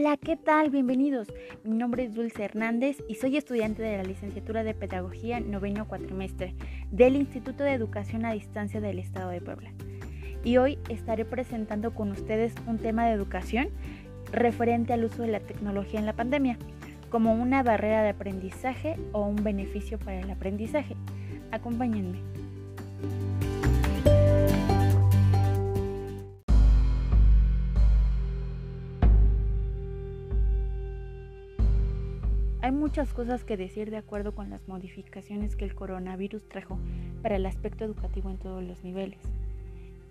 Hola, ¿qué tal? Bienvenidos. Mi nombre es Dulce Hernández y soy estudiante de la licenciatura de Pedagogía noveno cuatrimestre del Instituto de Educación a Distancia del Estado de Puebla. Y hoy estaré presentando con ustedes un tema de educación referente al uso de la tecnología en la pandemia, como una barrera de aprendizaje o un beneficio para el aprendizaje. Acompáñenme. Hay muchas cosas que decir de acuerdo con las modificaciones que el coronavirus trajo para el aspecto educativo en todos los niveles.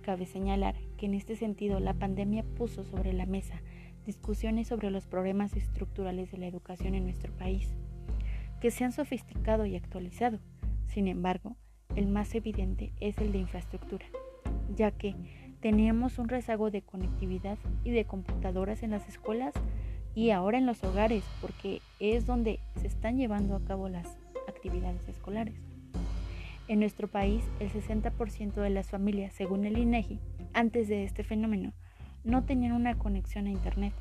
Cabe señalar que en este sentido la pandemia puso sobre la mesa discusiones sobre los problemas estructurales de la educación en nuestro país, que se han sofisticado y actualizado. Sin embargo, el más evidente es el de infraestructura, ya que teníamos un rezago de conectividad y de computadoras en las escuelas y ahora en los hogares, porque es donde se están llevando a cabo las actividades escolares. En nuestro país, el 60% de las familias, según el INEGI, e antes de este fenómeno, no tenían una conexión a Internet,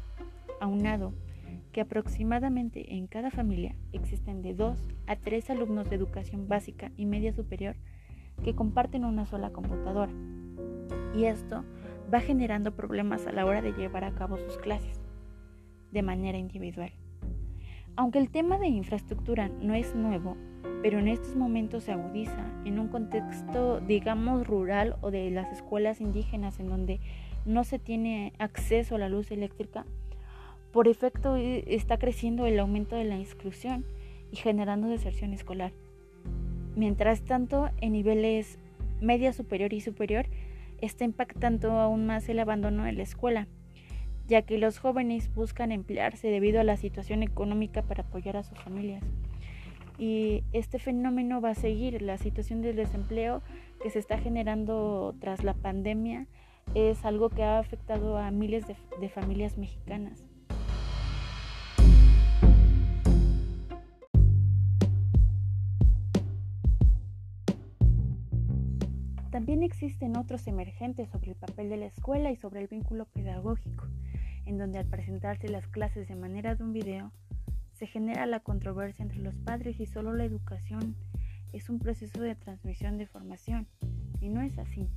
aunado que aproximadamente en cada familia existen de 2 a 3 alumnos de educación básica y media superior que comparten una sola computadora. Y esto va generando problemas a la hora de llevar a cabo sus clases de manera individual. Aunque el tema de infraestructura no es nuevo, pero en estos momentos se agudiza en un contexto, digamos, rural o de las escuelas indígenas en donde no se tiene acceso a la luz eléctrica, por efecto eh, está creciendo el aumento de la exclusión y generando deserción escolar. Mientras tanto, en niveles media superior y superior, está impactando aún más el abandono de la escuela, ya que los jóvenes buscan emplearse debido a la situación económica para apoyar a sus familias. Y este fenómeno va a seguir. La situación del desempleo que se está generando tras la pandemia es algo que ha afectado a miles de, familias mexicanas. También existen otros emergentes sobre el papel de la escuela y sobre el vínculo pedagógico en donde al presentarse las clases de manera de un video, se genera la controversia entre los padres y solo la educación es un proceso de transmisión de formación. Y no es así.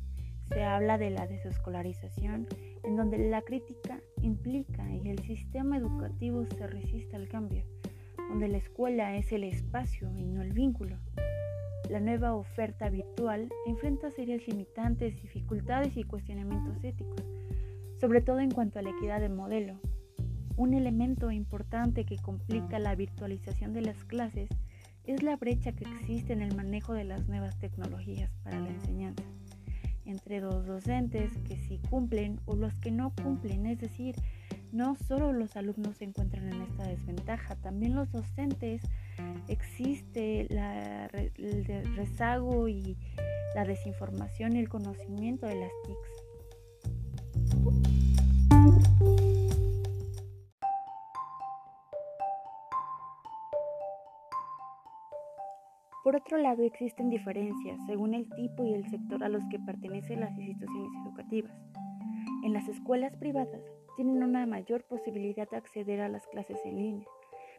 Se habla de la desescolarización, en donde la crítica implica y el sistema educativo se resiste al cambio, donde la escuela es el espacio y no el vínculo. La nueva oferta virtual enfrenta serias limitantes, dificultades y cuestionamientos éticos sobre todo en cuanto a la equidad de modelo. Un elemento importante que complica la virtualización de las clases es la brecha que existe en el manejo de las nuevas tecnologías para la enseñanza entre los docentes que sí cumplen o los que no cumplen, es decir, no solo los alumnos se encuentran en esta desventaja, también los docentes existe el rezago y la desinformación y el conocimiento de las TICs. Por otro lado, existen diferencias según el tipo y el sector a los que pertenecen las instituciones educativas. En las escuelas privadas tienen una mayor posibilidad de acceder a las clases en línea,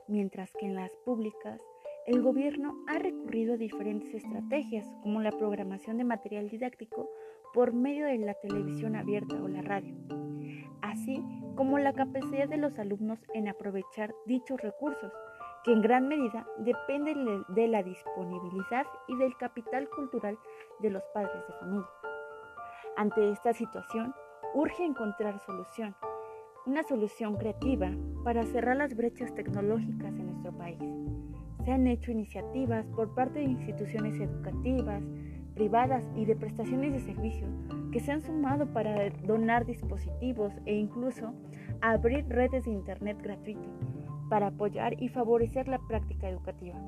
mientras que en las públicas el gobierno ha recurrido a diferentes estrategias como la programación de material didáctico por medio de la televisión abierta o la radio, así como la capacidad de los alumnos en aprovechar dichos recursos que en gran medida dependen de la disponibilidad y del capital cultural de los padres de familia. Ante esta situación, urge encontrar solución, una solución creativa para cerrar las brechas tecnológicas en nuestro país. Se han hecho iniciativas por parte de instituciones educativas, privadas y de prestaciones de servicios que se han sumado para donar dispositivos e incluso abrir redes de Internet gratuito para apoyar y favorecer la práctica educativa.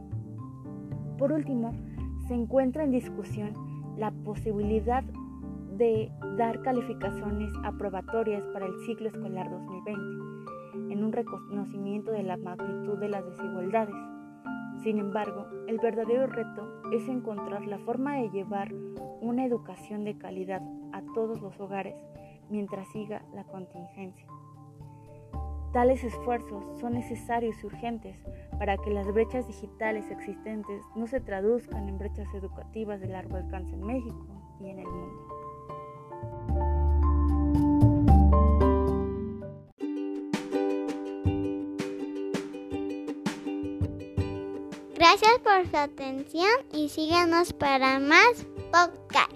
Por último, se encuentra en discusión la posibilidad de dar calificaciones aprobatorias para el ciclo escolar 2020, en un reconocimiento de la magnitud de las desigualdades. Sin embargo, el verdadero reto es encontrar la forma de llevar una educación de calidad a todos los hogares mientras siga la contingencia. Tales esfuerzos son necesarios y urgentes para que las brechas digitales existentes no se traduzcan en brechas educativas de largo alcance en México y en el mundo. Gracias por su atención y síganos para más podcast.